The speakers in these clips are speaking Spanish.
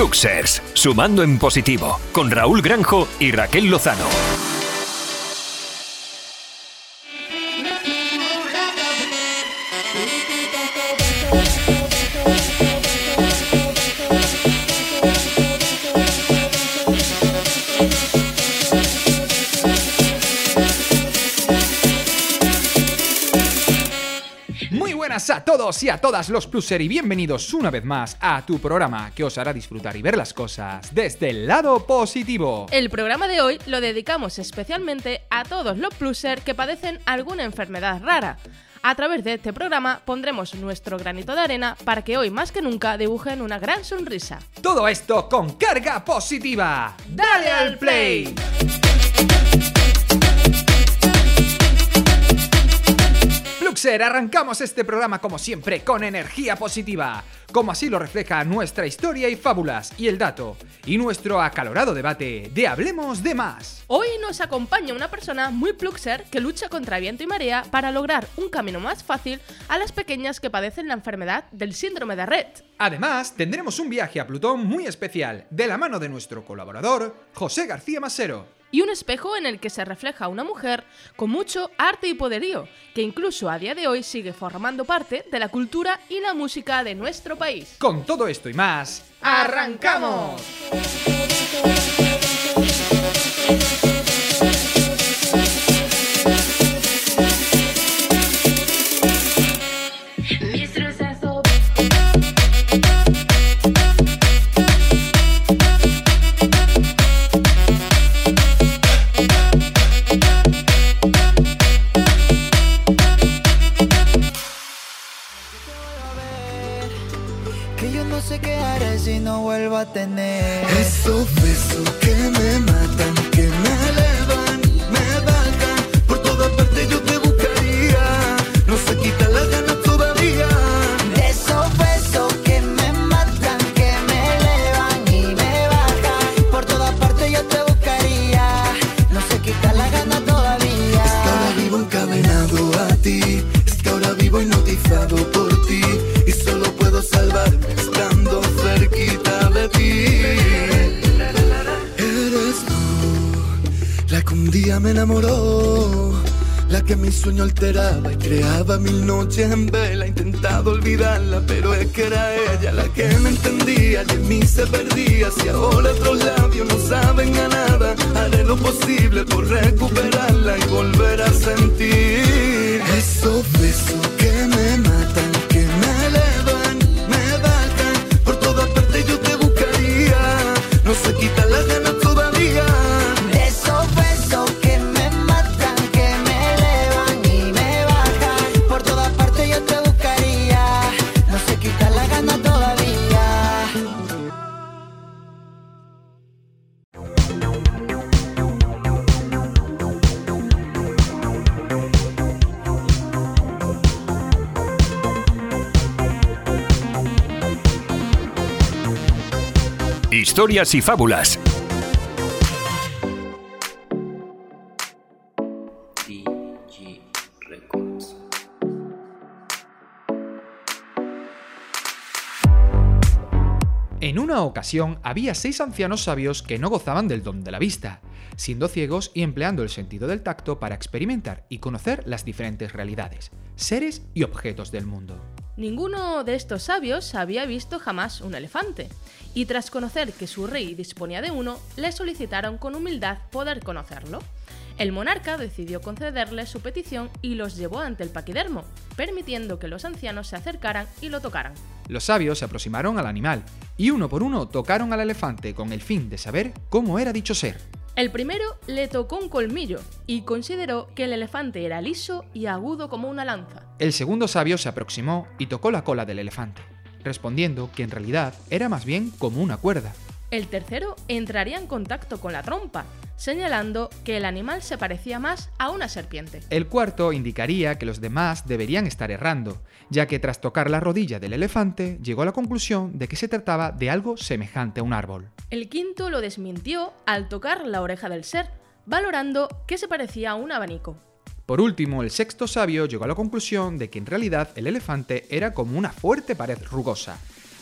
Luxers, sumando en positivo, con Raúl Granjo y Raquel Lozano. Todos y a todas los pluser y bienvenidos una vez más a tu programa que os hará disfrutar y ver las cosas desde el lado positivo. El programa de hoy lo dedicamos especialmente a todos los pluser que padecen alguna enfermedad rara. A través de este programa pondremos nuestro granito de arena para que hoy más que nunca dibujen una gran sonrisa. Todo esto con carga positiva. ¡Dale al play! Luxer, arrancamos este programa como siempre con energía positiva, como así lo refleja nuestra historia y fábulas y el dato, y nuestro acalorado debate de Hablemos de más. Hoy nos acompaña una persona muy Pluxer que lucha contra viento y marea para lograr un camino más fácil a las pequeñas que padecen la enfermedad del síndrome de Red. Además, tendremos un viaje a Plutón muy especial, de la mano de nuestro colaborador, José García Masero y un espejo en el que se refleja una mujer con mucho arte y poderío, que incluso a día de hoy sigue formando parte de la cultura y la música de nuestro país. Con todo esto y más, ¡arrancamos! Se perdía. Si ahora otros labios no saben a nada, haré lo posible por recuperarla y volver a sentir historias y fábulas. En una ocasión había seis ancianos sabios que no gozaban del don de la vista, siendo ciegos y empleando el sentido del tacto para experimentar y conocer las diferentes realidades, seres y objetos del mundo. Ninguno de estos sabios había visto jamás un elefante, y tras conocer que su rey disponía de uno, le solicitaron con humildad poder conocerlo. El monarca decidió concederle su petición y los llevó ante el paquidermo, permitiendo que los ancianos se acercaran y lo tocaran. Los sabios se aproximaron al animal y uno por uno tocaron al elefante con el fin de saber cómo era dicho ser. El primero le tocó un colmillo y consideró que el elefante era liso y agudo como una lanza. El segundo sabio se aproximó y tocó la cola del elefante, respondiendo que en realidad era más bien como una cuerda. El tercero entraría en contacto con la trompa, señalando que el animal se parecía más a una serpiente. El cuarto indicaría que los demás deberían estar errando, ya que tras tocar la rodilla del elefante llegó a la conclusión de que se trataba de algo semejante a un árbol. El quinto lo desmintió al tocar la oreja del ser, valorando que se parecía a un abanico. Por último, el sexto sabio llegó a la conclusión de que en realidad el elefante era como una fuerte pared rugosa,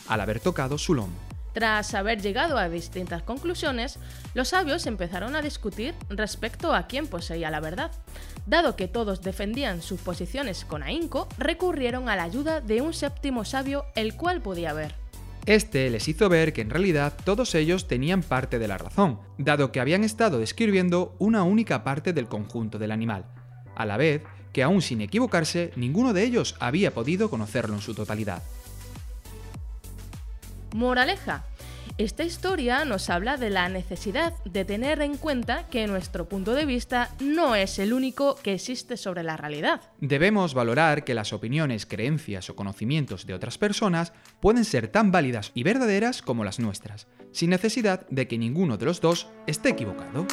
al haber tocado su lomo. Tras haber llegado a distintas conclusiones, los sabios empezaron a discutir respecto a quién poseía la verdad. Dado que todos defendían sus posiciones con ahínco, recurrieron a la ayuda de un séptimo sabio el cual podía ver. Este les hizo ver que en realidad todos ellos tenían parte de la razón, dado que habían estado describiendo una única parte del conjunto del animal, a la vez que aún sin equivocarse, ninguno de ellos había podido conocerlo en su totalidad. Moraleja. Esta historia nos habla de la necesidad de tener en cuenta que nuestro punto de vista no es el único que existe sobre la realidad. Debemos valorar que las opiniones, creencias o conocimientos de otras personas pueden ser tan válidas y verdaderas como las nuestras, sin necesidad de que ninguno de los dos esté equivocado.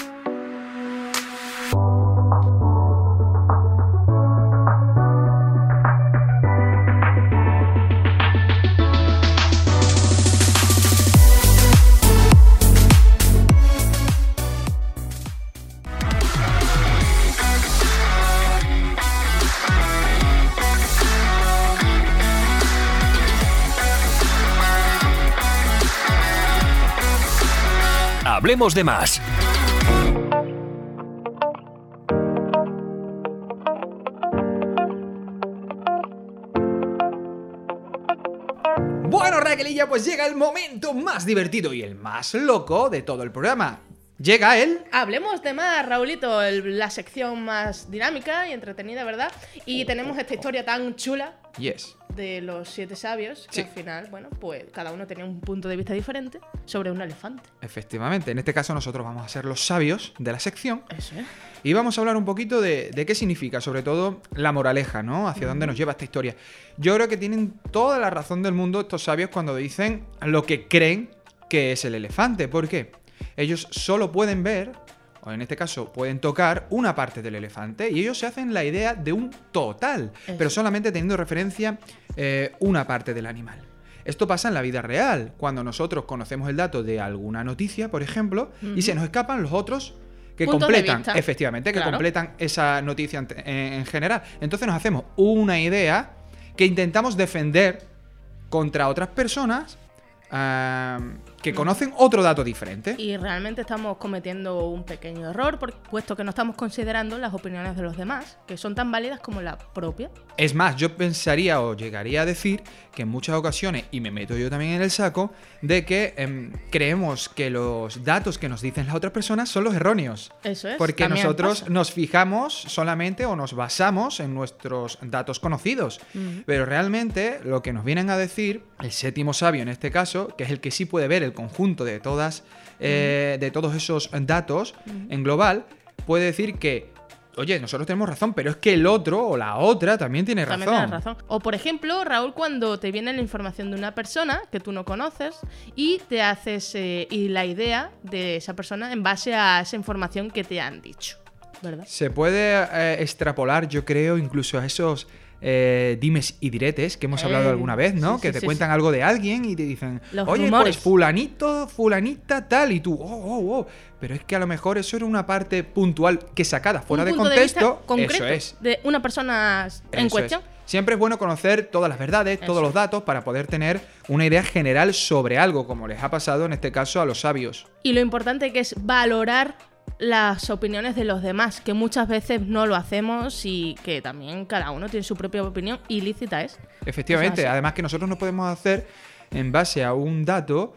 Hablemos de más. Bueno, Raquelilla, pues llega el momento más divertido y el más loco de todo el programa. Llega él. Hablemos de más, Raulito, el- la sección más dinámica y entretenida, ¿verdad? Y tenemos esta historia tan chula Yes. De los siete sabios, que Sí. al final, bueno, pues cada uno tenía un punto de vista diferente sobre un elefante. Efectivamente, en este caso nosotros vamos a ser los sabios de la sección Eso es. y vamos a hablar un poquito de, de qué significa, sobre todo la moraleja, ¿no? Hacia dónde nos lleva esta historia. Yo creo que tienen toda la razón del mundo estos sabios cuando dicen lo que creen que es el elefante. ¿Por qué? Ellos solo pueden ver, o en este caso pueden tocar, una parte del elefante y ellos se hacen la idea de un total, Eso. pero solamente teniendo referencia eh, una parte del animal. Esto pasa en la vida real, cuando nosotros conocemos el dato de alguna noticia, por ejemplo, y se nos escapan los otros que Puntos completan, efectivamente, que Claro. completan esa noticia en, en- en general. Entonces nos hacemos una idea que intentamos defender contra otras personas que conocen otro dato diferente. Y realmente estamos cometiendo un pequeño error, por- puesto que no estamos considerando las opiniones de los demás, que son tan válidas como la propia. Es más, yo pensaría o llegaría a decir que en muchas ocasiones, y me meto yo también en el saco, de que em, creemos que los datos que nos dicen las otras personas son los erróneos. Eso es. Porque nosotros pasa. nos fijamos solamente o nos basamos en nuestros datos conocidos. Pero realmente lo que nos vienen a decir, el séptimo sabio en este caso, que es el que sí puede ver el conjunto de todas, eh, de todos esos datos en global, puede decir que, oye, nosotros tenemos razón, pero es que el otro o la otra también tiene También razón. tienes razón. O por ejemplo, Raúl, cuando te viene la información de una persona que tú no conoces y te haces eh, y la idea de esa persona en base a esa información que te han dicho. ¿Verdad? Se puede eh, extrapolar, yo creo, incluso a esos eh, dimes y diretes que hemos hablado Eh, alguna vez, ¿no? sí, que sí, te sí, cuentan algo de alguien y te dicen, Los oye, rumores. pues fulanito, fulanita, tal, y tú, oh, oh, oh. Pero es que a lo mejor eso era una parte puntual que sacada fuera Un de contexto. de concreto eso es. de una persona en Eso cuestión. es. Siempre es bueno conocer todas las verdades, todos Eso. los datos, para poder tener una idea general sobre algo, como les ha pasado en este caso a los sabios. Y lo importante que es valorar las opiniones de los demás, que muchas veces no lo hacemos y que también cada uno tiene su propia opinión y lícita es. Efectivamente, O sea, sí. además que nosotros no podemos hacer en base a un dato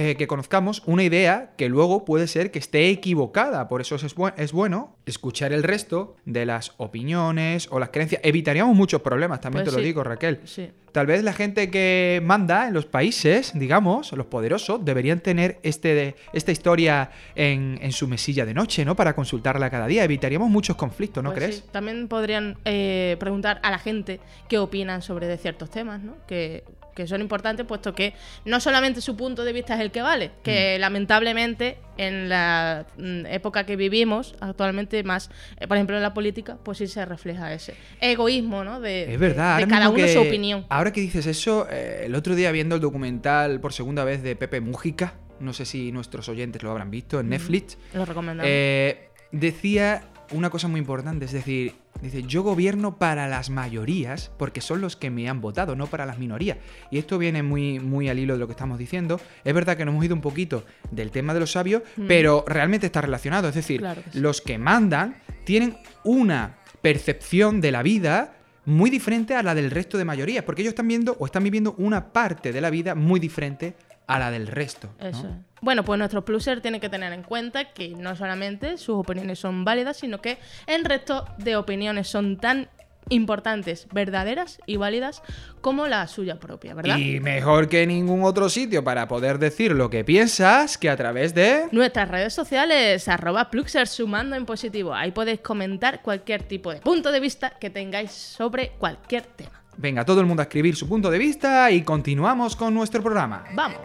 eh, que conozcamos una idea que luego puede ser que esté equivocada. Por eso es, bu- es bueno escuchar el resto de las opiniones o las creencias. Evitaríamos muchos problemas, también Pues te lo digo, Raquel. Sí. Tal vez la gente que manda en los países, digamos, los poderosos, deberían tener este, esta historia en, en su mesilla de noche, ¿no? Para consultarla cada día. Evitaríamos muchos conflictos, ¿no Pues crees? sí, También podrían eh, preguntar a la gente qué opinan sobre de ciertos temas, ¿no? Que, que son importantes, puesto que no solamente su punto de vista es el que vale, que Mm. lamentablemente en la mm, época que vivimos actualmente más, eh, por ejemplo en la política, pues sí se refleja ese egoísmo, ¿no? De, Es verdad, de ahora cada uno que- su opinión. Ahora que dices eso, eh, el otro día viendo el documental por segunda vez de Pepe Mújica, no sé si nuestros oyentes lo habrán visto, en Netflix, Lo recomendamos. eh, decía una cosa muy importante, es decir, dice, yo gobierno para las mayorías porque son los que me han votado, no para las minorías. Y esto viene muy, muy al hilo de lo que estamos diciendo. Es verdad que nos hemos ido un poquito del tema de los sabios, pero realmente está relacionado. Es decir, Mm. Claro que sí. los que mandan tienen una percepción de la vida muy diferente a la del resto de mayorías, porque ellos están viendo o están viviendo una parte de la vida muy diferente a la del resto. ¿no? Eso. Bueno, pues nuestro pluser tiene que tener en cuenta que no solamente sus opiniones son válidas, sino que el resto de opiniones son tan importantes, verdaderas y válidas como la suya propia, ¿verdad? Y mejor que ningún otro sitio para poder decir lo que piensas que a través de... Nuestras redes sociales, arroba Pluxer sumando en positivo. Ahí podéis comentar cualquier tipo de punto de vista que tengáis sobre cualquier tema. Venga, todo el mundo a escribir su punto de vista y continuamos con nuestro programa. Vamos.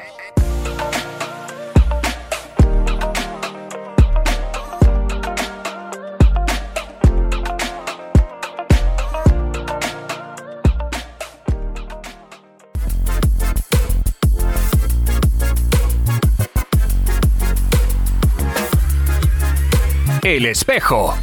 El espejo.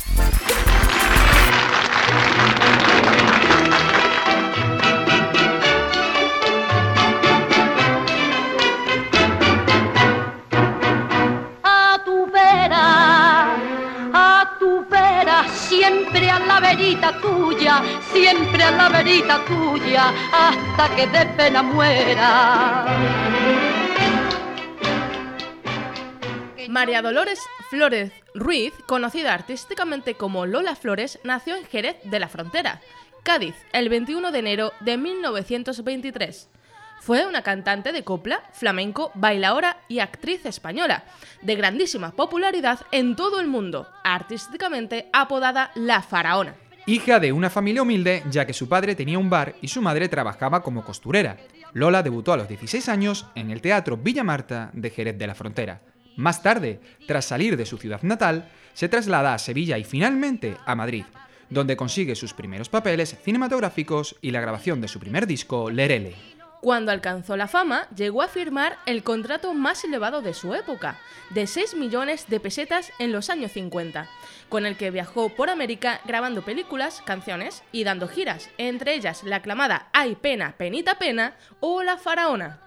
Siempre a la tuya, hasta que de pena muera. María Dolores Flores Ruiz, conocida artísticamente como Lola Flores, nació en Jerez de la Frontera, Cádiz, el 21 de enero de 1923. Fue una cantante de copla, flamenco, bailaora y actriz española, de grandísima popularidad en todo el mundo, artísticamente apodada La Faraona. Hija de una familia humilde, ya que su padre tenía un bar y su madre trabajaba como costurera. Lola debutó a los 16 años en el Teatro Villa Marta de Jerez de la Frontera. Más tarde, tras salir de su ciudad natal, se traslada a Sevilla y finalmente a Madrid, donde consigue sus primeros papeles cinematográficos y la grabación de su primer disco, Lerele. Cuando alcanzó la fama, llegó a firmar el contrato más elevado de su época, de 6 millones de pesetas en los años 50, con el que viajó por América grabando películas, canciones y dando giras, entre ellas la aclamada Ay pena, penita pena o La Faraona.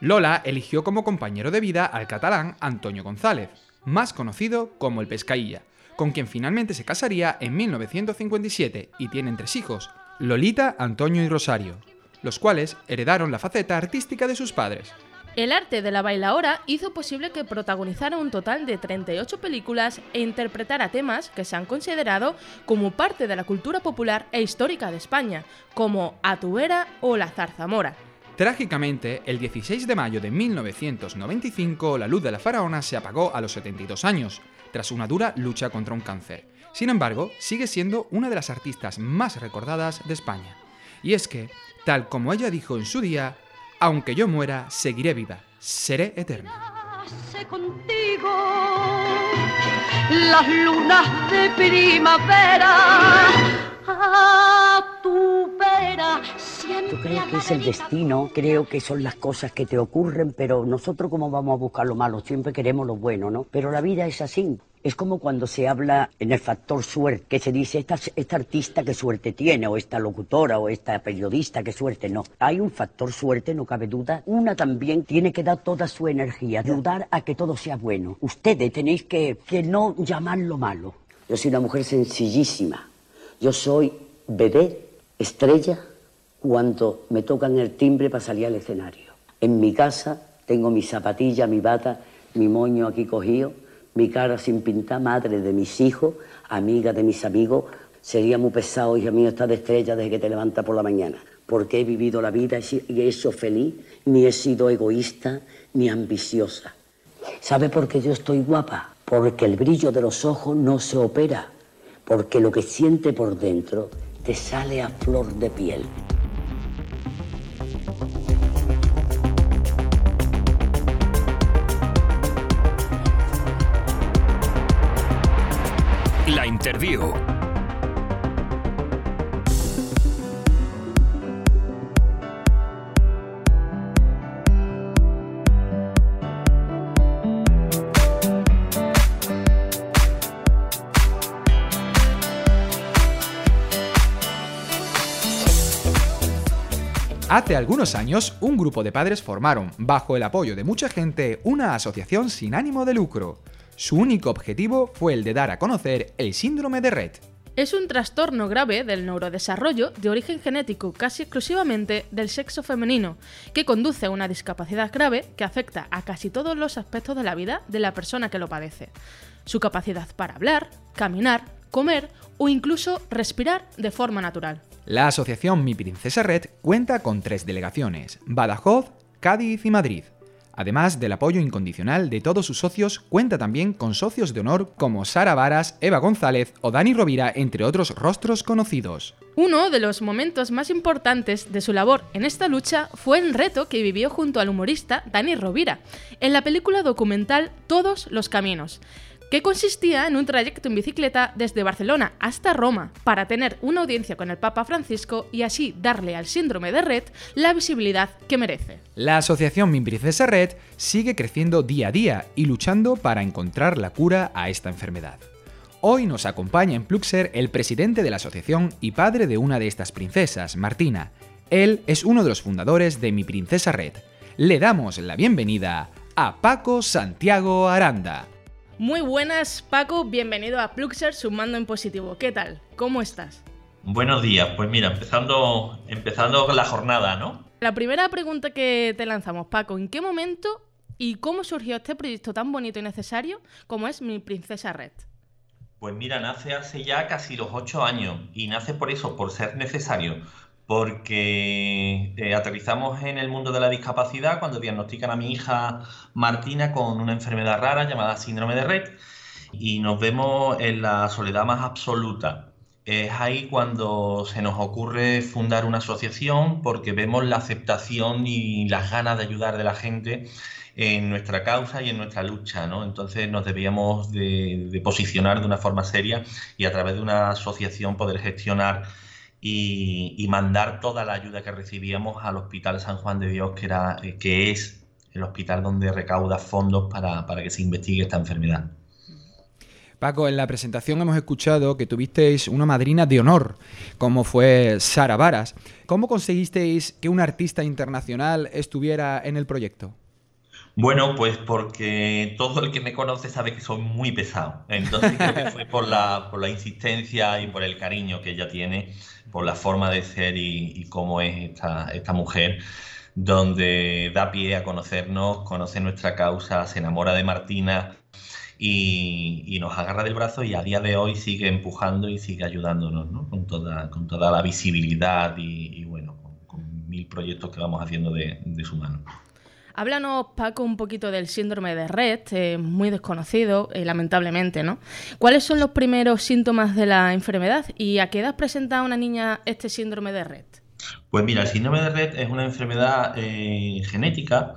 Lola eligió como compañero de vida al catalán Antonio González, más conocido como el Pescailla, con quien finalmente se casaría en 1957 y tienen tres hijos, Lolita, Antonio y Rosario, los cuales heredaron la faceta artística de sus padres. El arte de la bailaora hizo posible que protagonizara un total de 38 películas e interpretara temas que se han considerado como parte de la cultura popular e histórica de España, como A tu vera o La zarzamora. Trágicamente, el 16 de mayo de 1995, la luz de la faraona se apagó a los 72 años, tras una dura lucha contra un cáncer. Sin embargo, sigue siendo una de las artistas más recordadas de España. Y es que, tal como ella dijo en su día, aunque yo muera, seguiré viva, seré eterna. Contigo las lunas de primavera a tu vera siempre Yo creo que es el destino, creo que son las cosas que te ocurren, pero nosotros como vamos a buscar lo malo, siempre queremos lo bueno, ¿no? Pero la vida es así. Es como cuando se habla en el factor suerte, que se dice esta, esta artista qué suerte tiene, o esta locutora, o esta periodista qué suerte. No, hay un factor suerte, no cabe duda. Una también tiene que dar toda su energía, ayudar a que todo sea bueno. Ustedes tenéis que, que no llamar lo malo. Yo soy una mujer sencillísima. Yo soy bebé, estrella, cuando me tocan el timbre para salir al escenario. En mi casa tengo mi zapatilla, mi bata, mi moño aquí cogido, mi cara sin pintar, madre de mis hijos, amiga de mis amigos. Sería muy pesado, hija mía, estar de estrella desde que te levantas por la mañana. Porque he vivido la vida y he hecho feliz, ni he sido egoísta ni ambiciosa. ¿Sabe por qué yo estoy guapa? Porque el brillo de los ojos no se opera, porque lo que siente por dentro te sale a flor de piel. Hace algunos años, un grupo de padres formaron, bajo el apoyo de mucha gente, una asociación sin ánimo de lucro. Su único objetivo fue el de dar a conocer el síndrome de Red. Es un trastorno grave del neurodesarrollo de origen genético casi exclusivamente del sexo femenino, que conduce a una discapacidad grave que afecta a casi todos los aspectos de la vida de la persona que lo padece. Su capacidad para hablar, caminar, comer o incluso respirar de forma natural. La asociación Mi Princesa Red cuenta con tres delegaciones, Badajoz, Cádiz y Madrid. Además del apoyo incondicional de todos sus socios, cuenta también con socios de honor como Sara Varas, Eva González o Dani Rovira, entre otros rostros conocidos. Uno de los momentos más importantes de su labor en esta lucha fue el reto que vivió junto al humorista Dani Rovira en la película documental Todos los Caminos que consistía en un trayecto en bicicleta desde Barcelona hasta Roma para tener una audiencia con el Papa Francisco y así darle al síndrome de Red la visibilidad que merece. La asociación Mi Princesa Red sigue creciendo día a día y luchando para encontrar la cura a esta enfermedad. Hoy nos acompaña en Pluxer el presidente de la asociación y padre de una de estas princesas, Martina. Él es uno de los fundadores de Mi Princesa Red. Le damos la bienvenida a Paco Santiago Aranda. Muy buenas, Paco. Bienvenido a Pluxer Sumando en Positivo. ¿Qué tal? ¿Cómo estás? Buenos días. Pues mira, empezando, empezando la jornada, ¿no? La primera pregunta que te lanzamos, Paco, ¿en qué momento y cómo surgió este proyecto tan bonito y necesario como es Mi Princesa Red? Pues mira, nace hace ya casi los ocho años y nace por eso, por ser necesario, porque eh, aterrizamos en el mundo de la discapacidad cuando diagnostican a mi hija Martina con una enfermedad rara llamada síndrome de Red y nos vemos en la soledad más absoluta. Es ahí cuando se nos ocurre fundar una asociación porque vemos la aceptación y las ganas de ayudar de la gente en nuestra causa y en nuestra lucha, ¿no? Entonces nos debíamos de posicionar de una forma seria y a través de una asociación poder gestionar y, mandar toda la ayuda que recibíamos al Hospital San Juan de Dios, que, era, eh, que es el hospital donde recauda fondos para, para que se investigue esta enfermedad. Paco, en la presentación hemos escuchado que tuvisteis una madrina de honor, como fue Sara Varas. ¿Cómo conseguisteis que un artista internacional estuviera en el proyecto? Bueno, pues porque todo el que me conoce sabe que soy muy pesado. Entonces creo que fue por la, por la insistencia y por el cariño que ella tiene, por la forma de ser y, cómo es esta, esta mujer, donde da pie a conocernos, conoce nuestra causa, se enamora de Martina y, nos agarra del brazo y a día de hoy sigue empujando y sigue ayudándonos ¿no? con, toda, con toda la visibilidad y, bueno, con, mil proyectos que vamos haciendo de, de su mano. Háblanos, Paco, un poquito del síndrome de Red, eh, muy desconocido, eh, lamentablemente, ¿no? ¿Cuáles son los primeros síntomas de la enfermedad y a qué edad presenta una niña este síndrome de Red? Pues mira, el síndrome de Red es una enfermedad eh, genética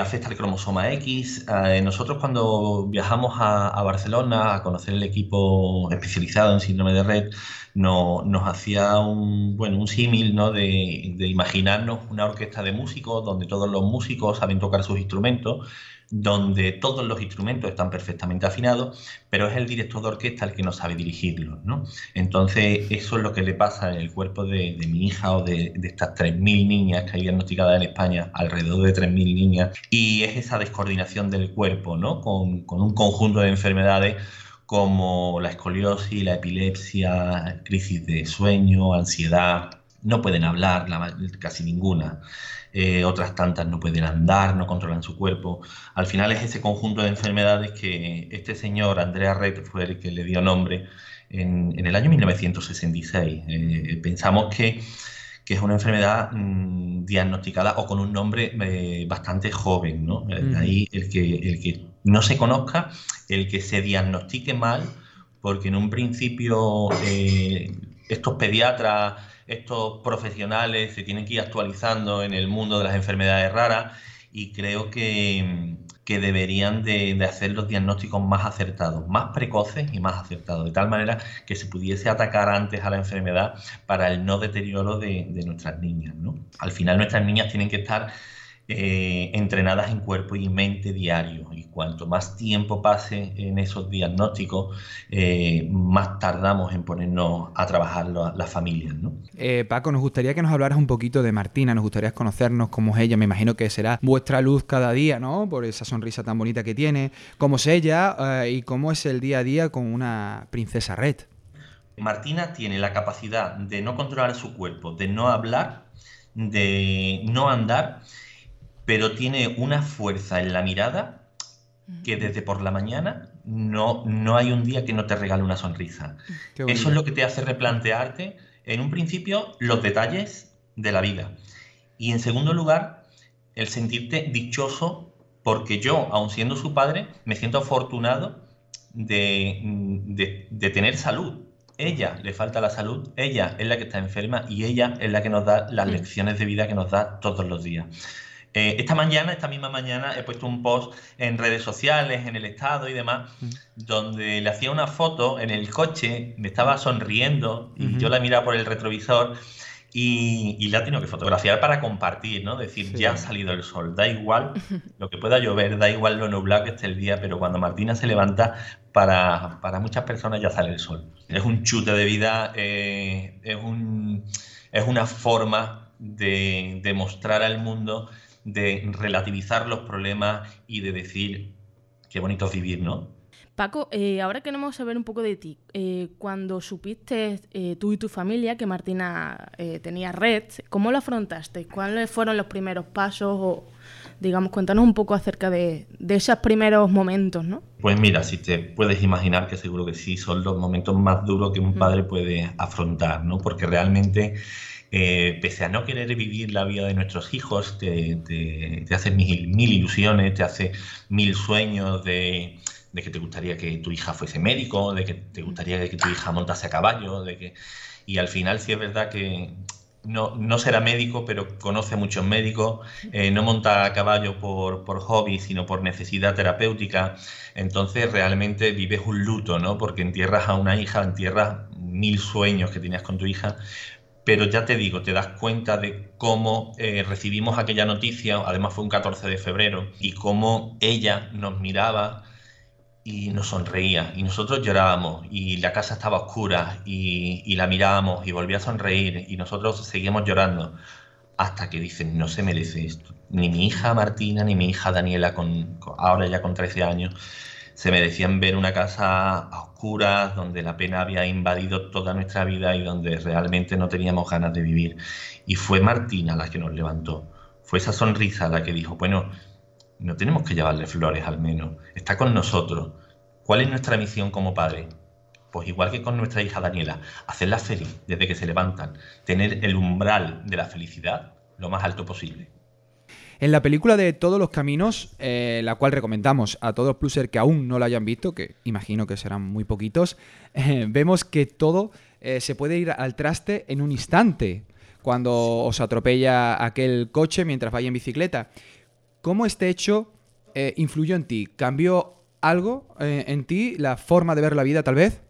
afecta al cromosoma X. nosotros cuando viajamos a, Barcelona a conocer el equipo especializado en síndrome de Red, no, nos hacía un, bueno, un símil ¿no? de, de, imaginarnos una orquesta de músicos donde todos los músicos saben tocar sus instrumentos, donde todos los instrumentos están perfectamente afinados, pero es el director de orquesta el que no sabe dirigirlos. ¿no? Entonces, eso es lo que le pasa en el cuerpo de, mi hija o de, de estas 3.000 niñas que hay diagnosticadas en España, alrededor de 3.000 niñas, y es esa descoordinación del cuerpo ¿no? con un conjunto de enfermedades como la escoliosis, la epilepsia, crisis de sueño, ansiedad. No pueden hablar, casi ninguna. Eh, otras tantas no pueden andar, no controlan su cuerpo. Al final es ese conjunto de enfermedades que este señor, Andrea Red, fue el que le dio nombre en, el año 1966. Eh, pensamos que, es una enfermedad mm, diagnosticada o con un nombre eh, bastante joven. ¿no? Ahí el que, el que no se conozca, el que se diagnostique mal, porque en un principio estos pediatras, estos profesionales se tienen que ir actualizando en el mundo de las enfermedades raras y creo que, deberían de, hacer los diagnósticos más acertados, más precoces y más acertados, de tal manera que se pudiese atacar antes a la enfermedad para el no deterioro de, nuestras niñas. Al final nuestras niñas tienen que estar eh, entrenadas en cuerpo y mente diario. Y cuanto más tiempo pase en esos diagnósticos, eh, más tardamos en ponernos a trabajar las familias. ¿no? Eh, Paco, nos gustaría que nos hablaras un poquito de Martina, nos gustaría conocernos cómo es ella. Me imagino que será vuestra luz cada día, ¿no? Por esa sonrisa tan bonita que tiene. ¿Cómo es ella y cómo es el día a día con una princesa red? Martina tiene la capacidad de no controlar su cuerpo, de no hablar, de no andar pero tiene una fuerza en la mirada que desde por la mañana no, no hay un día que no te regale una sonrisa. Eso es lo que te hace replantearte, en un principio, los detalles de la vida. Y en segundo lugar, el sentirte dichoso porque yo, aun siendo su padre, me siento afortunado de, de tener salud. Ella le falta la salud, ella es la que está enferma y ella es la que nos da las lecciones de vida que nos da todos los días. Eh, esta mañana, esta misma mañana, he puesto un post en redes sociales, en el estado y demás, donde le hacía una foto en el coche, me estaba sonriendo y yo la miraba por el retrovisor y, la tengo que fotografiar para compartir, ¿no? Decir, ya ha salido el sol, da igual lo que pueda llover, da igual lo nublado que esté el día, pero cuando Martina se levanta, para, muchas personas ya sale el sol. Es un chute de vida, eh, es, un, es una forma de, de mostrar al mundo de relativizar los problemas y de decir qué bonito es vivir, ¿no? Paco, eh, ahora queremos saber un poco de ti. Eh, cuando supiste eh, tú y tu familia que Martina tenía red, ¿cómo lo afrontaste? ¿Cuáles fueron los primeros pasos? O, digamos, cuéntanos un poco acerca de, de esos primeros momentos, ¿no? Pues mira, si te puedes imaginar que seguro que sí, son los momentos más duros que un padre puede afrontar, ¿no? Porque realmente eh, pese a no querer vivir la vida de nuestros hijos, te, te, hace mil, mil, ilusiones, te hace mil sueños de, que te gustaría que tu hija fuese médico, de que te gustaría que tu hija montase a caballo, de que... Y al final sí es verdad que no, no será médico, pero conoce a muchos médicos, eh, no monta a caballo por, por, hobby, sino por necesidad terapéutica. Entonces realmente vives un luto, ¿no? Porque entierras a una hija, entierras mil sueños que tenías con tu hija, pero ya te digo, te das cuenta de cómo eh, recibimos aquella noticia, además fue un 14 de febrero, y cómo ella nos miraba y nos sonreía, y nosotros llorábamos, y la casa estaba oscura, y, la mirábamos, y volvía a sonreír, y nosotros seguíamos llorando, hasta que dicen, no se merece esto. Ni mi hija Martina, ni mi hija Daniela, con, ahora ya con 13 años, se merecían ver una casa a oscuras, donde la pena había invadido toda nuestra vida y donde realmente no teníamos ganas de vivir. Y fue Martina la que nos levantó. Fue esa sonrisa la que dijo, bueno, no tenemos que llevarle flores al menos, está con nosotros. ¿Cuál es nuestra misión como padre? Pues igual que con nuestra hija Daniela, hacerla feliz desde que se levantan, tener el umbral de la felicidad lo más alto posible. En la película de Todos los Caminos, eh, la cual recomendamos a todos los plusers que aún no la hayan visto, que imagino que serán muy poquitos, eh, vemos que todo eh, se puede ir al traste en un instante, cuando os atropella aquel coche mientras vais en bicicleta. ¿Cómo este hecho influyó en ti? ¿Cambió algo en ti, la forma de ver la vida tal vez?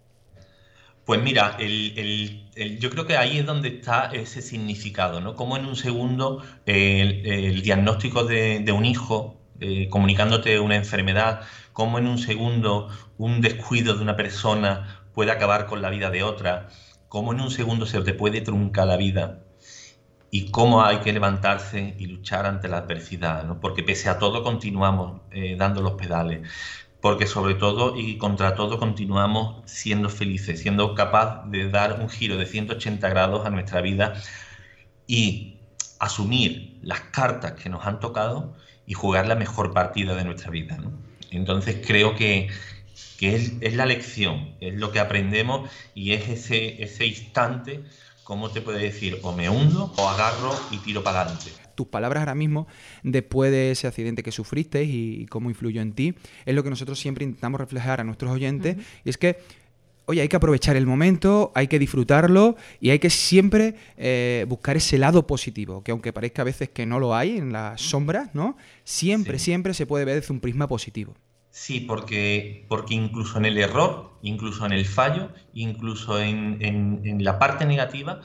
Pues mira, yo creo que ahí es donde está ese significado, ¿no? Como en un segundo el, diagnóstico de, un hijo eh, comunicándote una enfermedad, como en un segundo un descuido de una persona puede acabar con la vida de otra, como en un segundo se te puede truncar la vida y cómo hay que levantarse y luchar ante la adversidad, ¿no? porque pese a todo continuamos eh, dando los pedales porque sobre todo y contra todo continuamos siendo felices, siendo capaz de dar un giro de 180 grados a nuestra vida y asumir las cartas que nos han tocado y jugar la mejor partida de nuestra vida. Entonces creo que, es, la lección, es lo que aprendemos y es ese, ese instante, como te puede decir, o me hundo o agarro y tiro para adelante tus palabras ahora mismo después de ese accidente que sufriste y, cómo influyó en ti, es lo que nosotros siempre intentamos reflejar a nuestros oyentes. Y es que, oye, hay que aprovechar el momento, hay que disfrutarlo y hay que siempre eh, buscar ese lado positivo, que aunque parezca a veces que no lo hay en las sombras, ¿no? Siempre, siempre se puede ver desde un prisma positivo. Sí, porque, porque incluso en el error, incluso en el fallo, incluso en, en la parte negativa,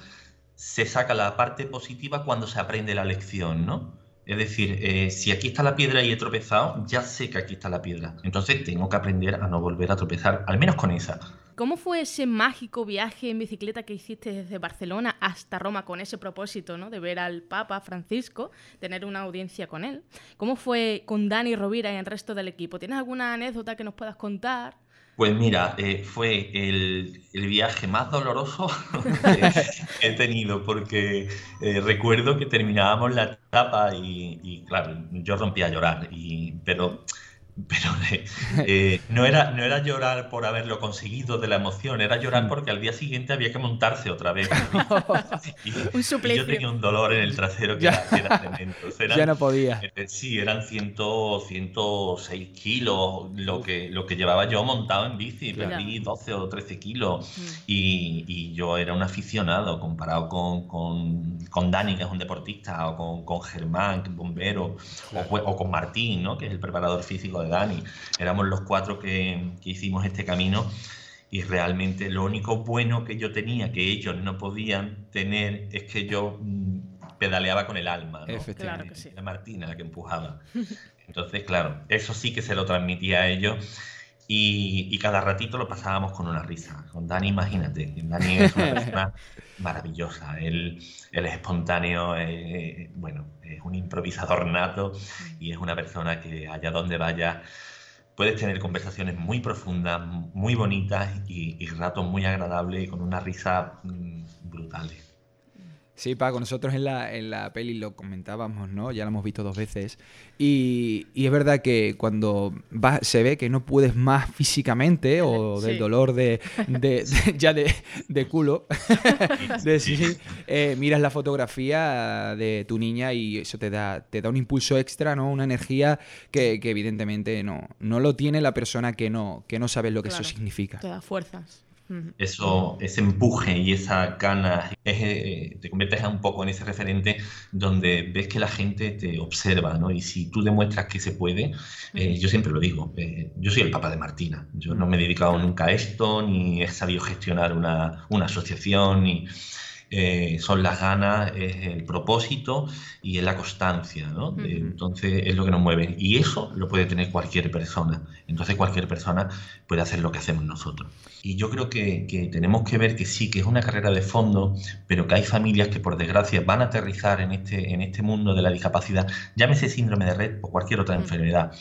se saca la parte positiva cuando se aprende la lección, ¿no? Es decir, eh, si aquí está la piedra y he tropezado, ya sé que aquí está la piedra. Entonces tengo que aprender a no volver a tropezar, al menos con esa. ¿Cómo fue ese mágico viaje en bicicleta que hiciste desde Barcelona hasta Roma con ese propósito, ¿no? De ver al Papa Francisco, tener una audiencia con él. ¿Cómo fue con Dani Rovira y el resto del equipo? ¿Tienes alguna anécdota que nos puedas contar? Pues mira, eh, fue el, viaje más doloroso que he tenido porque eh, recuerdo que terminábamos la etapa y, claro, yo rompí a llorar, y, pero pero eh, no, era, no era llorar por haberlo conseguido de la emoción, era llorar mm. porque al día siguiente había que montarse otra vez. y, un yo tenía un dolor en el trasero que, era, tremendo. ya no podía. Eh, sí, eran 100, 106 kilos lo que, lo que llevaba yo montado en bici, perdí 12 o 13 kilos. Mm. Y, y, yo era un aficionado comparado con, con, con, Dani, que es un deportista, o con, con Germán, que es bombero, o, o, con Martín, ¿no? que es el preparador físico de Dani. Éramos los cuatro que, hicimos este camino y realmente lo único bueno que yo tenía, que ellos no podían tener, es que yo mm, pedaleaba con el alma. ¿no? Efectivamente. Claro Martina la que empujaba. Entonces, claro, eso sí que se lo transmitía a ellos. Y, cada ratito lo pasábamos con una risa. Con Dani, imagínate, Dani es una persona maravillosa. Él, él es espontáneo, eh, bueno, es un improvisador nato y es una persona que allá donde vaya puedes tener conversaciones muy profundas, muy bonitas y, y ratos muy agradables y con una risa mm, brutales. Sí, Paco, nosotros en la, en la peli lo comentábamos, ¿no? Ya lo hemos visto dos veces. Y, es verdad que cuando va, se ve que no puedes más físicamente o del dolor de, ya de, culo, eh, miras la fotografía de tu niña y eso te da, te da un impulso extra, ¿no? Una energía que, evidentemente no, no lo tiene la persona que no, que no sabe lo que eso significa. Te da fuerzas. Eso, ese empuje y esa gana, eh, te conviertes un poco en ese referente donde ves que la gente te observa, ¿no? Y si tú demuestras que se puede, eh, yo siempre lo digo, eh, yo soy el papá de Martina, yo no me he dedicado nunca a esto, ni he sabido gestionar una, una asociación, ni eh, son las ganas, es el propósito y es la constancia, ¿no? Entonces es lo que nos mueve. Y eso lo puede tener cualquier persona. Entonces cualquier persona puede hacer lo que hacemos nosotros. Y yo creo que, que, tenemos que ver que sí, que es una carrera de fondo, pero que hay familias que por desgracia van a aterrizar en este, en este mundo de la discapacidad, llámese síndrome de red o cualquier otra enfermedad,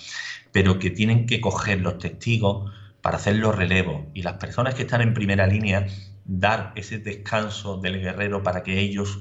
pero que tienen que coger los testigos para hacer los relevos. Y las personas que están en primera línea dar ese descanso del guerrero para que ellos,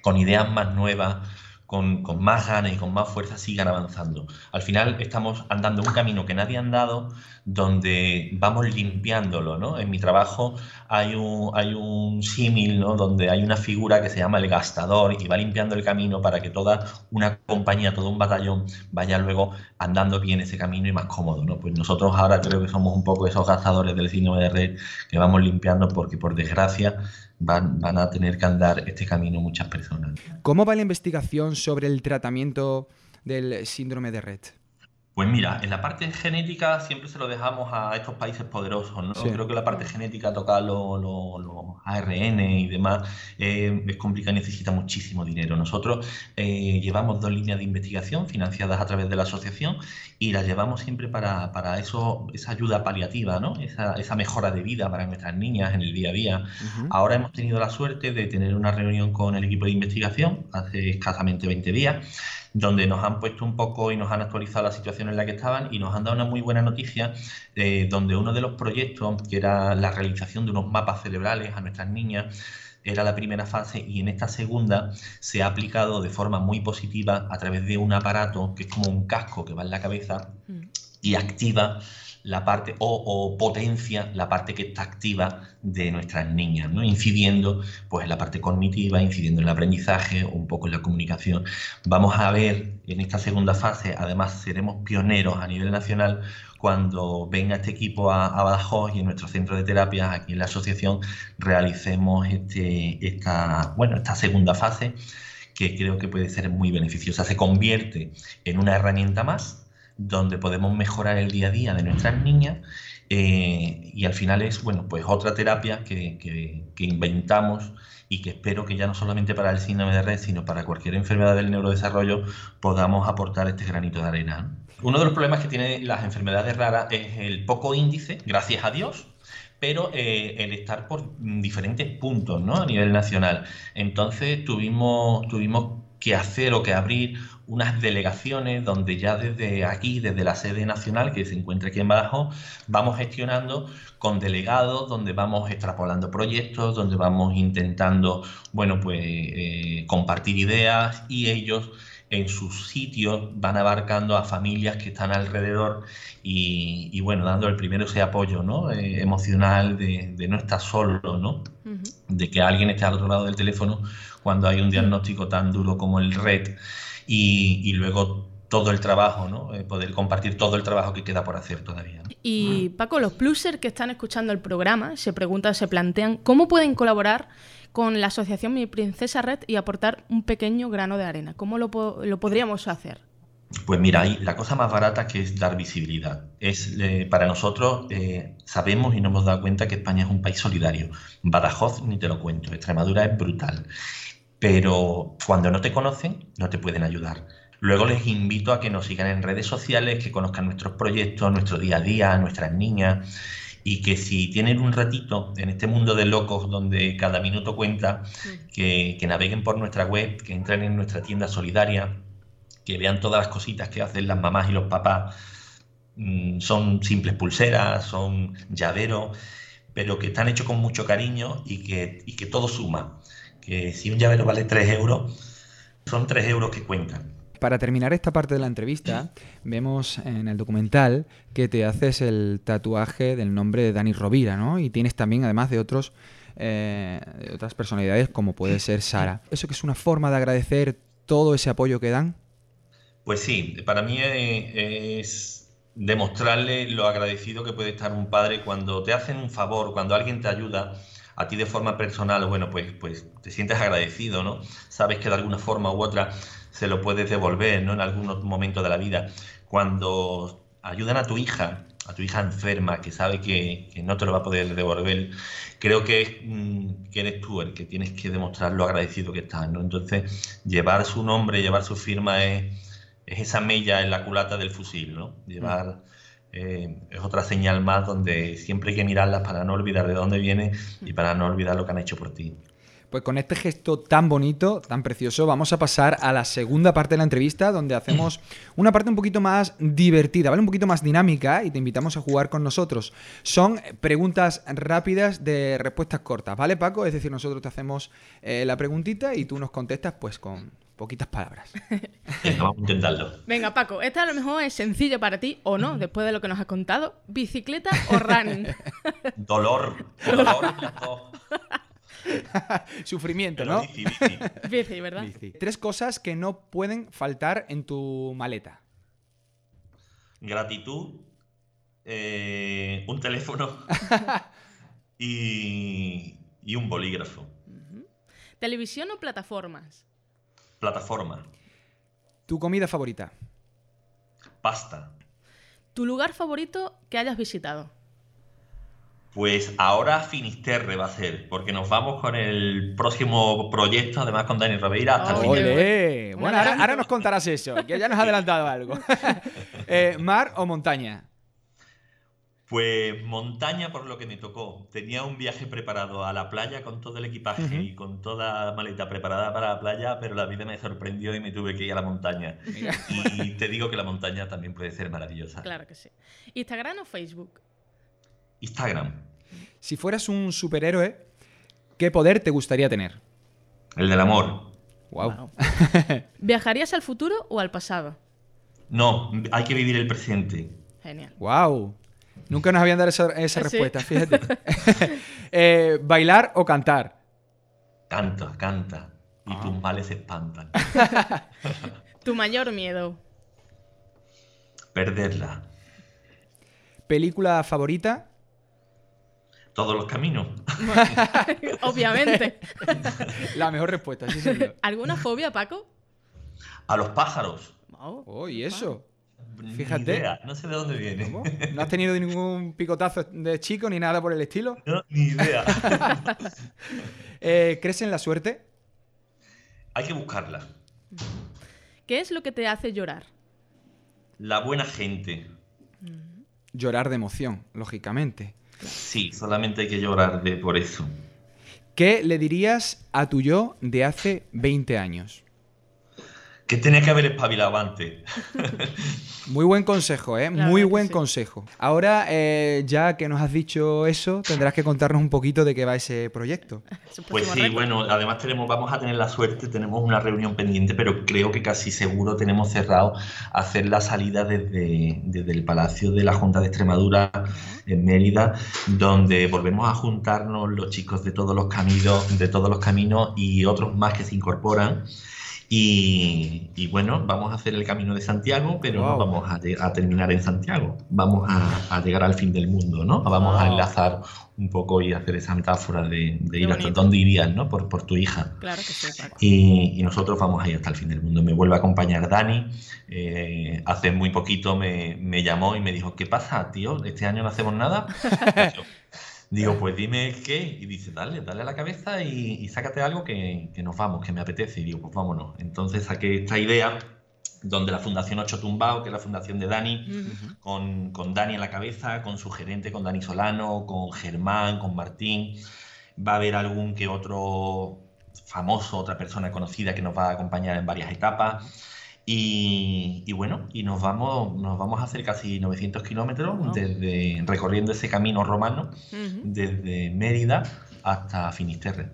con ideas más nuevas, con, más ganas y con más fuerza, sigan avanzando. Al final estamos andando un camino que nadie ha andado, donde vamos limpiándolo, ¿no? En mi trabajo hay un, hay un símil, ¿no? Donde hay una figura que se llama el gastador y va limpiando el camino para que toda una compañía, todo un batallón vaya luego andando bien ese camino y más cómodo, ¿no? Pues nosotros ahora creo que somos un poco esos gastadores del síndrome de red que vamos limpiando porque por desgracia van, van a tener que andar este camino muchas personas. ¿Cómo va la investigación sobre el tratamiento del síndrome de Red? Pues mira, en la parte genética siempre se lo dejamos a estos países poderosos, ¿no? Creo que la parte genética toca los ARN y demás, eh, es complicada y necesita muchísimo dinero. Nosotros eh, llevamos dos líneas de investigación financiadas a través de la asociación y las llevamos siempre para, eso, esa ayuda paliativa, ¿no? Esa, esa, mejora de vida para nuestras niñas en el día a día. Ahora hemos tenido la suerte de tener una reunión con el equipo de investigación hace escasamente 20 días donde nos han puesto un poco y nos han actualizado la situación en la que estaban y nos han dado una muy buena noticia, eh, donde uno de los proyectos, que era la realización de unos mapas cerebrales a nuestras niñas, era la primera fase y en esta segunda se ha aplicado de forma muy positiva a través de un aparato que es como un casco que va en la cabeza mm. y activa la parte o, potencia la parte que está activa de nuestras niñas, ¿no? incidiendo pues, en la parte cognitiva, incidiendo en el aprendizaje, un poco en la comunicación. Vamos a ver en esta segunda fase, además seremos pioneros a nivel nacional cuando venga este equipo a, Badajoz y en nuestro centro de terapias, aquí en la asociación, realicemos este, esta, bueno, esta segunda fase que creo que puede ser muy beneficiosa. Se convierte en una herramienta más donde podemos mejorar el día a día de nuestras niñas eh, y al final es, bueno, pues otra terapia que, que, inventamos y que espero que ya no solamente para el síndrome de red, sino para cualquier enfermedad del neurodesarrollo podamos aportar este granito de arena. Uno de los problemas que tienen las enfermedades raras es el poco índice, gracias a Dios, pero eh, el estar por diferentes puntos ¿no? a nivel nacional. Entonces tuvimos, tuvimos que hacer o que abrir unas delegaciones donde ya desde aquí, desde la sede nacional que se encuentra aquí en Badajoz, vamos gestionando con delegados, donde vamos extrapolando proyectos, donde vamos intentando, bueno, pues eh, compartir ideas y ellos en sus sitios van abarcando a familias que están alrededor y, bueno, dando el primero ese apoyo ¿no? Eh, emocional de, no estar solo, ¿no? de que alguien esté al otro lado del teléfono cuando hay un diagnóstico tan duro como el RED y, luego todo el trabajo, ¿no? Eh, poder compartir todo el trabajo que queda por hacer todavía. Y Paco, los plusers que están escuchando el programa se preguntan, se plantean cómo pueden colaborar con la asociación Mi Princesa Red y aportar un pequeño grano de arena. ¿Cómo lo, podríamos hacer? Pues mira, la cosa más barata que es dar visibilidad. Es eh, para nosotros eh, sabemos y nos hemos dado cuenta que España es un país solidario. Badajoz ni te lo cuento, Extremadura es brutal. Pero cuando no te conocen, no te pueden ayudar. Luego les invito a que nos sigan en redes sociales, que conozcan nuestros proyectos, nuestro día a día, nuestras niñas y que si tienen un ratito en este mundo de locos donde cada minuto cuenta, que, naveguen por nuestra web, que entren en nuestra tienda solidaria, que vean todas las cositas que hacen las mamás y los papás. Mm, son simples pulseras, son llaveros, pero que están hechos con mucho cariño y que, y que todo suma. Que si un llavero vale 3 euros, son 3 euros que cuentan. Para terminar esta parte de la entrevista, vemos en el documental que te haces el tatuaje del nombre de Dani Rovira, ¿no? Y tienes también, además de otros, eh, de otras personalidades como puede ser Sara. ¿Eso que es una forma de agradecer todo ese apoyo que dan? Pues sí, para mí es demostrarle lo agradecido que puede estar un padre cuando te hacen un favor, cuando alguien te ayuda a ti de forma personal, bueno, pues, pues te sientes agradecido, ¿no? Sabes que de alguna forma u otra se lo puedes devolver ¿no? en algún momento de la vida. Cuando ayudan a tu hija, a tu hija enferma, que sabe que, no te lo va a poder devolver, creo que, mm, que, eres tú el que tienes que demostrar lo agradecido que estás. ¿no? Entonces, llevar su nombre, llevar su firma es, es esa mella en la culata del fusil. ¿no? Llevar... Eh, es otra señal más donde siempre hay que mirarlas para no olvidar de dónde viene y para no olvidar lo que han hecho por ti. Pues con este gesto tan bonito, tan precioso, vamos a pasar a la segunda parte de la entrevista, donde hacemos una parte un poquito más divertida, ¿vale? Un poquito más dinámica y te invitamos a jugar con nosotros. Son preguntas rápidas de respuestas cortas, ¿vale, Paco? Es decir, nosotros te hacemos eh, la preguntita y tú nos contestas pues con poquitas palabras. vamos a intentarlo. Venga, Paco, esta a lo mejor es sencillo para ti o no, después de lo que nos has contado. ¿Bicicleta o running? Dolor. Dolor. Sufrimiento, ¿no? Bici, ¿verdad? Tres cosas que no pueden faltar en tu maleta. Gratitud, eh, un teléfono y, un bolígrafo. ¿Televisión o plataformas? Plataforma. ¿Tu comida favorita? Pasta. ¿Tu lugar favorito que hayas visitado? Pues ahora Finisterre va a ser, porque nos vamos con el próximo proyecto, además con Dani Robeira, hasta el Bueno, ahora, nos contarás eso, que ya nos ha adelantado algo. Eh, ¿Mar o montaña? Pues montaña por lo que me tocó. Tenía un viaje preparado a la playa con todo el equipaje y con toda la maleta preparada para la playa, pero la vida me sorprendió y me tuve que ir a la montaña. Y te digo que la montaña también puede ser maravillosa. Claro que sí. ¿Instagram o Facebook? Instagram. Si fueras un superhéroe, ¿qué poder te gustaría tener? El del amor. Wow. ¿Viajarías al futuro o al pasado? No, hay que vivir el presente. Genial. Wow. Nunca nos habían dado esa, respuesta, fíjate. Eh, ¿Bailar o cantar? Canta, canta. Y tus ah. males se espantan. ¿Tu mayor miedo? Perderla. ¿Película favorita? todos los caminos. Obviamente. La mejor respuesta, sí, señor. ¿Alguna fobia, Paco? A los pájaros. Oh, ¿y eso? Fíjate. Ni idea, no sé de dónde viene. ¿Cómo? ¿No has tenido ningún picotazo de chico ni nada por el estilo? No, ni idea. Eh, ¿Crees en la suerte? Hay que buscarla. ¿Qué es lo que te hace llorar? La buena gente. Llorar de emoción, lógicamente. Sí, solamente hay que llorar de, por eso. ¿Qué le dirías a tu yo de hace 20 años? Que tenía que haber espabilado antes. Muy buen consejo, ¿eh? La Muy buen sí. consejo. Ahora, eh, ya que nos has dicho eso, tendrás que contarnos un poquito de qué va ese proyecto. Pues sí, reto. bueno, además tenemos, vamos a tener la suerte, tenemos una reunión pendiente, pero creo que casi seguro tenemos cerrado hacer la salida desde, desde el Palacio de la Junta de Extremadura en Mérida, donde volvemos a juntarnos los chicos de todos los caminos, de todos los caminos y otros más que se incorporan. Y, y bueno, vamos a hacer el camino de Santiago, pero no vamos a, terminar en Santiago. Vamos a, a llegar al fin del mundo, ¿no? Vamos a enlazar un poco y hacer esa metáfora de, ir hasta dónde irías, ¿no? Por, por tu hija. Claro que sí, Paco. Y, y nosotros vamos a ir hasta el fin del mundo. Me vuelve a acompañar Dani. eh, hace muy poquito me, me llamó y me dijo, ¿qué pasa, tío? ¿Este año no hacemos nada? Digo, pues dime qué. Y dice, dale, dale a la cabeza y, y sácate algo que, que nos vamos, que me apetece. Y digo, pues vámonos. Entonces saqué esta idea donde la Fundación Ocho Tumbao, que es la fundación de Dani, con, con Dani en la cabeza, con su gerente, con Dani Solano, con Germán, con Martín. Va a haber algún que otro famoso, otra persona conocida que nos va a acompañar en varias etapas. Y, y bueno, y nos vamos, nos vamos a hacer casi 900 kilómetros desde recorriendo ese camino romano desde Mérida hasta Finisterre.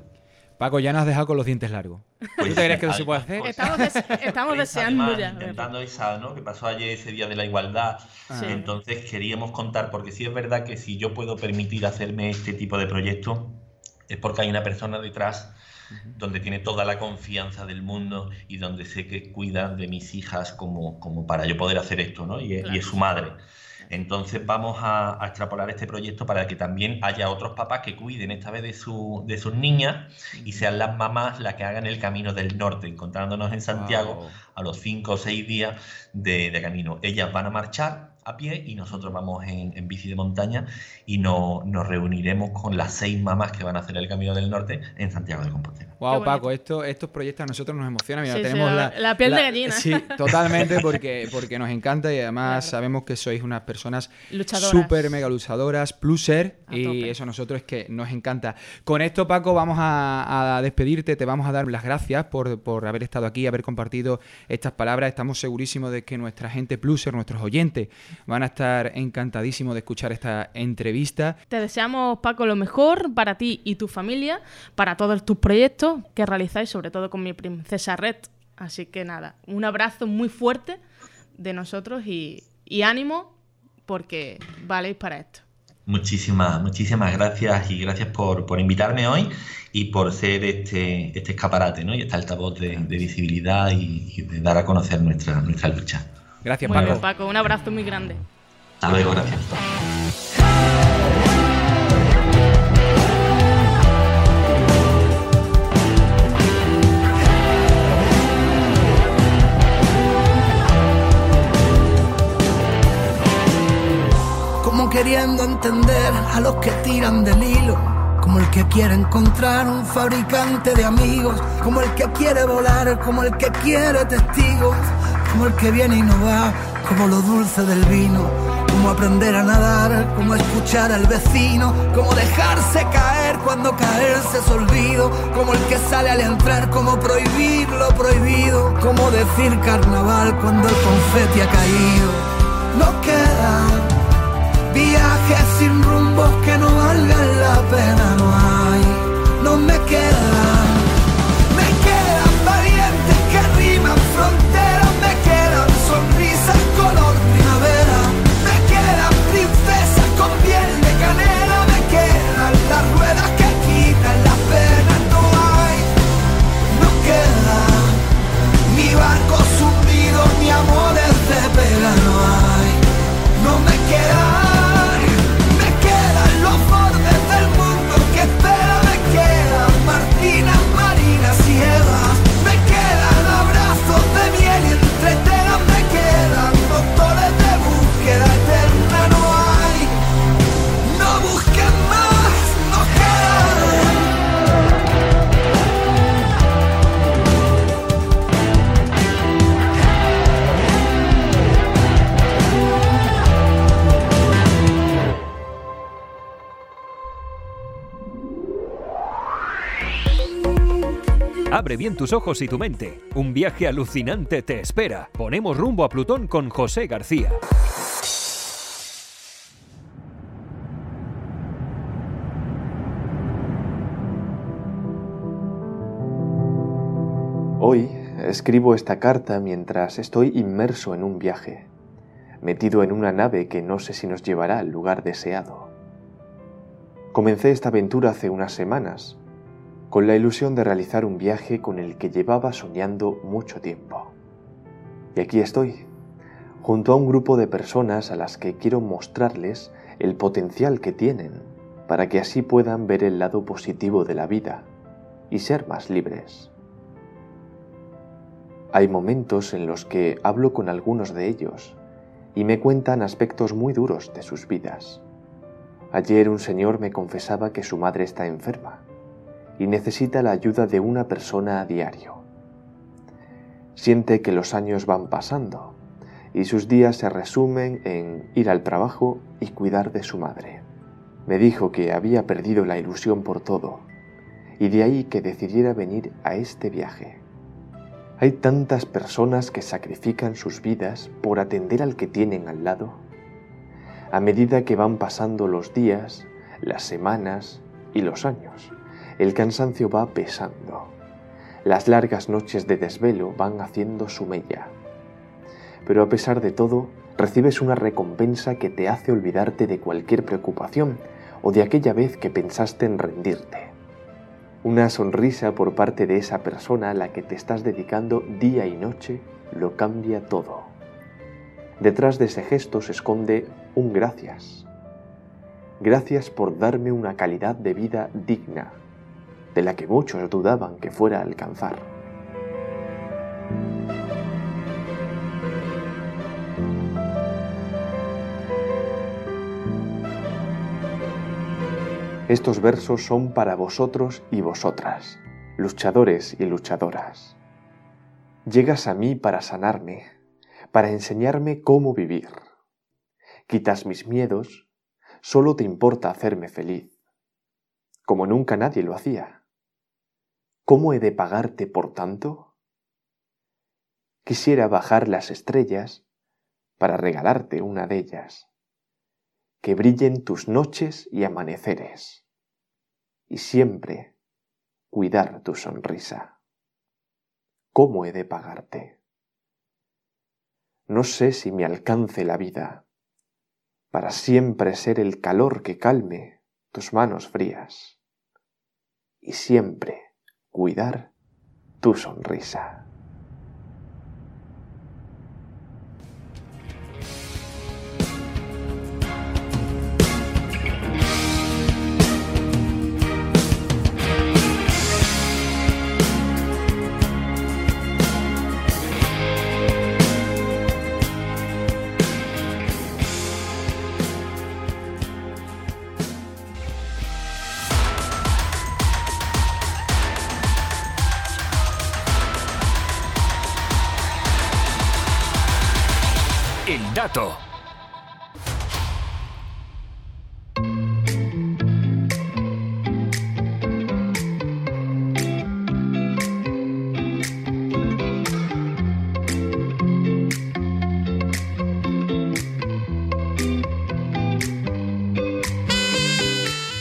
Paco, ya nos has dejado con los dientes largos. Pues, ¿Tú te crees que eso se puede hacer? Estamos, des- estamos Prensa, deseando además, ya. Intentando esa, ¿no? Que pasó ayer ese día de la igualdad. Sí. Entonces queríamos contar, porque sí es verdad que si yo puedo permitir hacerme este tipo de proyecto, es porque hay una persona detrás donde tiene toda la confianza del mundo y donde sé que cuida de mis hijas como, como para yo poder hacer esto, ¿no? Y, es- y Claro. es su madre. Entonces vamos a, a extrapolar este proyecto para que también haya otros papás que cuiden esta vez de, su, de sus niñas y sean las mamás las que hagan el camino del norte, encontrándonos en Santiago Wow. a los cinco o seis días de, de camino. Ellas van a marchar a pie y nosotros vamos en, bici de montaña y no- nos reuniremos con las seis mamás que van a hacer el camino del norte en Santiago de Compostela. Wow. Paco, esto, estos proyectos a nosotros nos emocionan. Mira, Sí, sí, tenemos la- la, la piel de gallina. Sí, totalmente, porque, porque nos encanta y además Claro. sabemos que sois unas personas súper mega luchadoras, pluser, A y tope. eso a nosotros es que nos encanta. Con esto, Paco, vamos a, a despedirte, te vamos a dar las gracias por, por haber estado aquí, haber compartido estas palabras. Estamos segurísimos de que nuestra gente pluser, nuestros oyentes, van a estar encantadísimos de escuchar esta entrevista. Te deseamos, Paco, lo mejor para ti y tu familia, para todos tus proyectos que realizáis, sobre todo con mi princesa Red. Así que nada, un abrazo muy fuerte de nosotros y, y ánimo porque valéis para esto. Muchísimas, muchísimas gracias y gracias por, por invitarme hoy y por ser este, este escaparate ¿no? y este altavoz de, de visibilidad y, y de dar a conocer nuestra, nuestra lucha. Gracias, Muy Paco. bien, Paco, un abrazo muy grande. Hasta luego, gracias. Queriendo entender a los que tiran del hilo, como el que quiere encontrar un fabricante de amigos, como el que quiere volar, como el que quiere testigos, como el que viene y no va, como lo dulce del vino, como aprender a nadar, como escuchar al vecino, como dejarse caer cuando caerse es olvido, como el que sale al entrar, como prohibir lo prohibido, como decir carnaval cuando el confeti ha caído. No queda Viajes sin rumbos que no valgan la pena, no hay, no me quedan. Me quedan valientes que riman fronteras, me quedan sonrisas color primavera, me quedan princesas con piel de canela, me quedan las ruedas que quitan las penas, no hay, no queda. Mi barco hundido, mi amores de pega no hay, no me quedan Abre bien tus ojos y tu mente. Un viaje alucinante te espera. Ponemos rumbo a Plutón con José García. Hoy escribo esta carta mientras estoy inmerso en un viaje, metido en una nave que no sé si nos llevará al lugar deseado. Comencé esta aventura hace unas semanas, con la ilusión de realizar un viaje con el que llevaba soñando mucho tiempo. Y aquí estoy, junto a un grupo de personas a las que quiero mostrarles el potencial que tienen para que así puedan ver el lado positivo de la vida y ser más libres. Hay momentos en los que hablo con algunos de ellos y me cuentan aspectos muy duros de sus vidas. Ayer un señor me confesaba que su madre está enferma y necesita la ayuda de una persona a diario. Siente que los años van pasando y sus días se resumen en ir al trabajo y cuidar de su madre. Me dijo que había perdido la ilusión por todo y de ahí que decidiera venir a este viaje. Hay tantas personas que sacrifican sus vidas por atender al que tienen al lado. A medida que van pasando los días, las semanas y los años, el cansancio va pesando. Las largas noches de desvelo van haciendo su mella. Pero a pesar de todo, recibes una recompensa que te hace olvidarte de cualquier preocupación o de aquella vez que pensaste en rendirte. Una sonrisa por parte de esa persona a la que te estás dedicando día y noche lo cambia todo. Detrás de ese gesto se esconde un gracias. Gracias por darme una calidad de vida digna, de la que muchos dudaban que fuera a alcanzar. Estos versos son para vosotros y vosotras, luchadores y luchadoras. Llegas a mí para sanarme, para enseñarme cómo vivir. Quitas mis miedos, solo te importa hacerme feliz, como nunca nadie lo hacía. ¿Cómo he de pagarte por tanto? Quisiera bajar las estrellas para regalarte una de ellas que brillen tus noches y amaneceres, y siempre cuidar tu sonrisa. ¿Cómo he de pagarte? No sé si me alcance la vida para siempre ser el calor que calme tus manos frías y siempre cuidar tu sonrisa.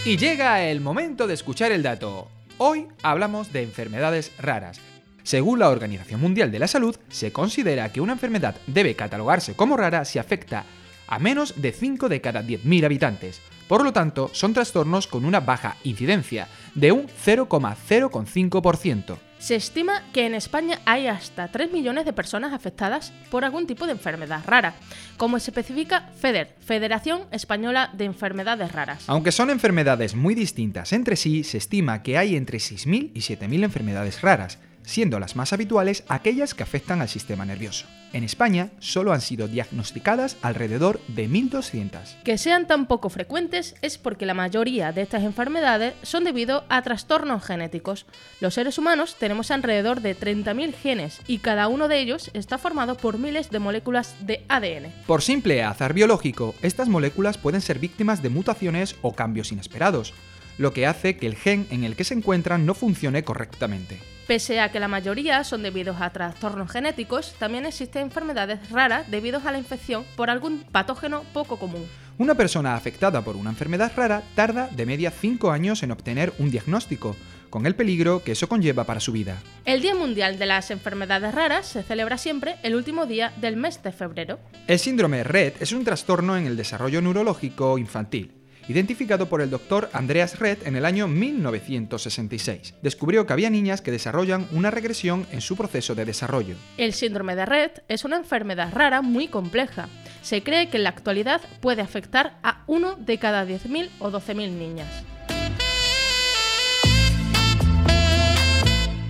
Y llega el momento de escuchar el dato. Hoy hablamos de enfermedades raras. Según la Organización Mundial de la Salud, se considera que una enfermedad debe catalogarse como rara si afecta a menos de 5 de cada 10.000 habitantes. Por lo tanto, son trastornos con una baja incidencia, de un 0,05%. Se estima que en España hay hasta 3 millones de personas afectadas por algún tipo de enfermedad rara, como se especifica FEDER, Federación Española de Enfermedades Raras. Aunque son enfermedades muy distintas entre sí, se estima que hay entre 6.000 y 7.000 enfermedades raras, siendo las más habituales aquellas que afectan al sistema nervioso. En España solo han sido diagnosticadas alrededor de 1.200. Que sean tan poco frecuentes es porque la mayoría de estas enfermedades son debido a trastornos genéticos. Los seres humanos tenemos alrededor de 30.000 genes y cada uno de ellos está formado por miles de moléculas de ADN. Por simple azar biológico, estas moléculas pueden ser víctimas de mutaciones o cambios inesperados, lo que hace que el gen en el que se encuentran no funcione correctamente. Pese a que la mayoría son debidos a trastornos genéticos, también existen enfermedades raras debido a la infección por algún patógeno poco común. Una persona afectada por una enfermedad rara tarda de media 5 años en obtener un diagnóstico, con el peligro que eso conlleva para su vida. El Día Mundial de las Enfermedades Raras se celebra siempre el último día del mes de febrero. El síndrome RED es un trastorno en el desarrollo neurológico infantil identificado por el doctor Andreas Red en el año 1966. Descubrió que había niñas que desarrollan una regresión en su proceso de desarrollo. El síndrome de Red es una enfermedad rara muy compleja. Se cree que en la actualidad puede afectar a uno de cada 10.000 o 12.000 niñas.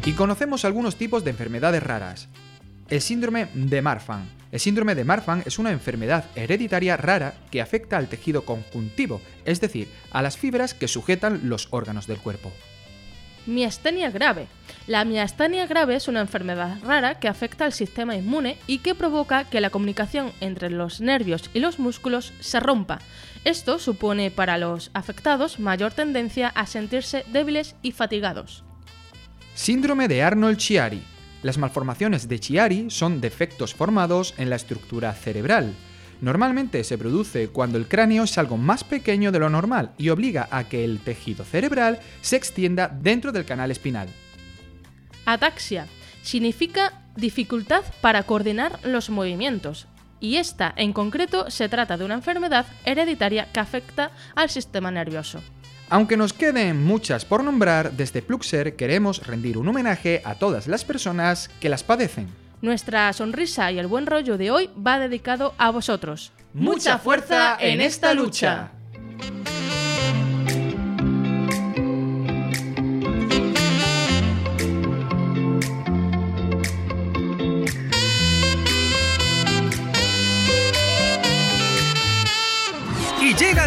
Y conocemos algunos tipos de enfermedades raras. El síndrome de Marfan. El síndrome de Marfan es una enfermedad hereditaria rara que afecta al tejido conjuntivo, es decir, a las fibras que sujetan los órganos del cuerpo. Miastenia grave. La miastenia grave es una enfermedad rara que afecta al sistema inmune y que provoca que la comunicación entre los nervios y los músculos se rompa. Esto supone para los afectados mayor tendencia a sentirse débiles y fatigados. Síndrome de Arnold-Chiari. Las malformaciones de Chiari son defectos formados en la estructura cerebral. Normalmente se produce cuando el cráneo es algo más pequeño de lo normal y obliga a que el tejido cerebral se extienda dentro del canal espinal. Ataxia significa dificultad para coordinar los movimientos, y esta en concreto se trata de una enfermedad hereditaria que afecta al sistema nervioso. Aunque nos queden muchas por nombrar, desde Pluxer queremos rendir un homenaje a todas las personas que las padecen. Nuestra sonrisa y el buen rollo de hoy va dedicado a vosotros. ¡Mucha fuerza en esta lucha!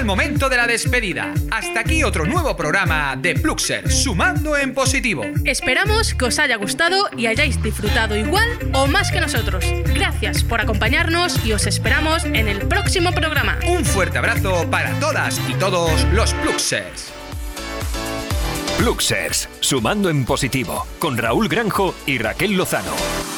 Momento de la despedida. Hasta aquí otro nuevo programa de Pluxer, sumando en positivo. Esperamos que os haya gustado y hayáis disfrutado igual o más que nosotros. Gracias por acompañarnos y os esperamos en el próximo programa. Un fuerte abrazo para todas y todos los Pluxers. Pluxers, sumando en positivo, con Raúl Granjo y Raquel Lozano.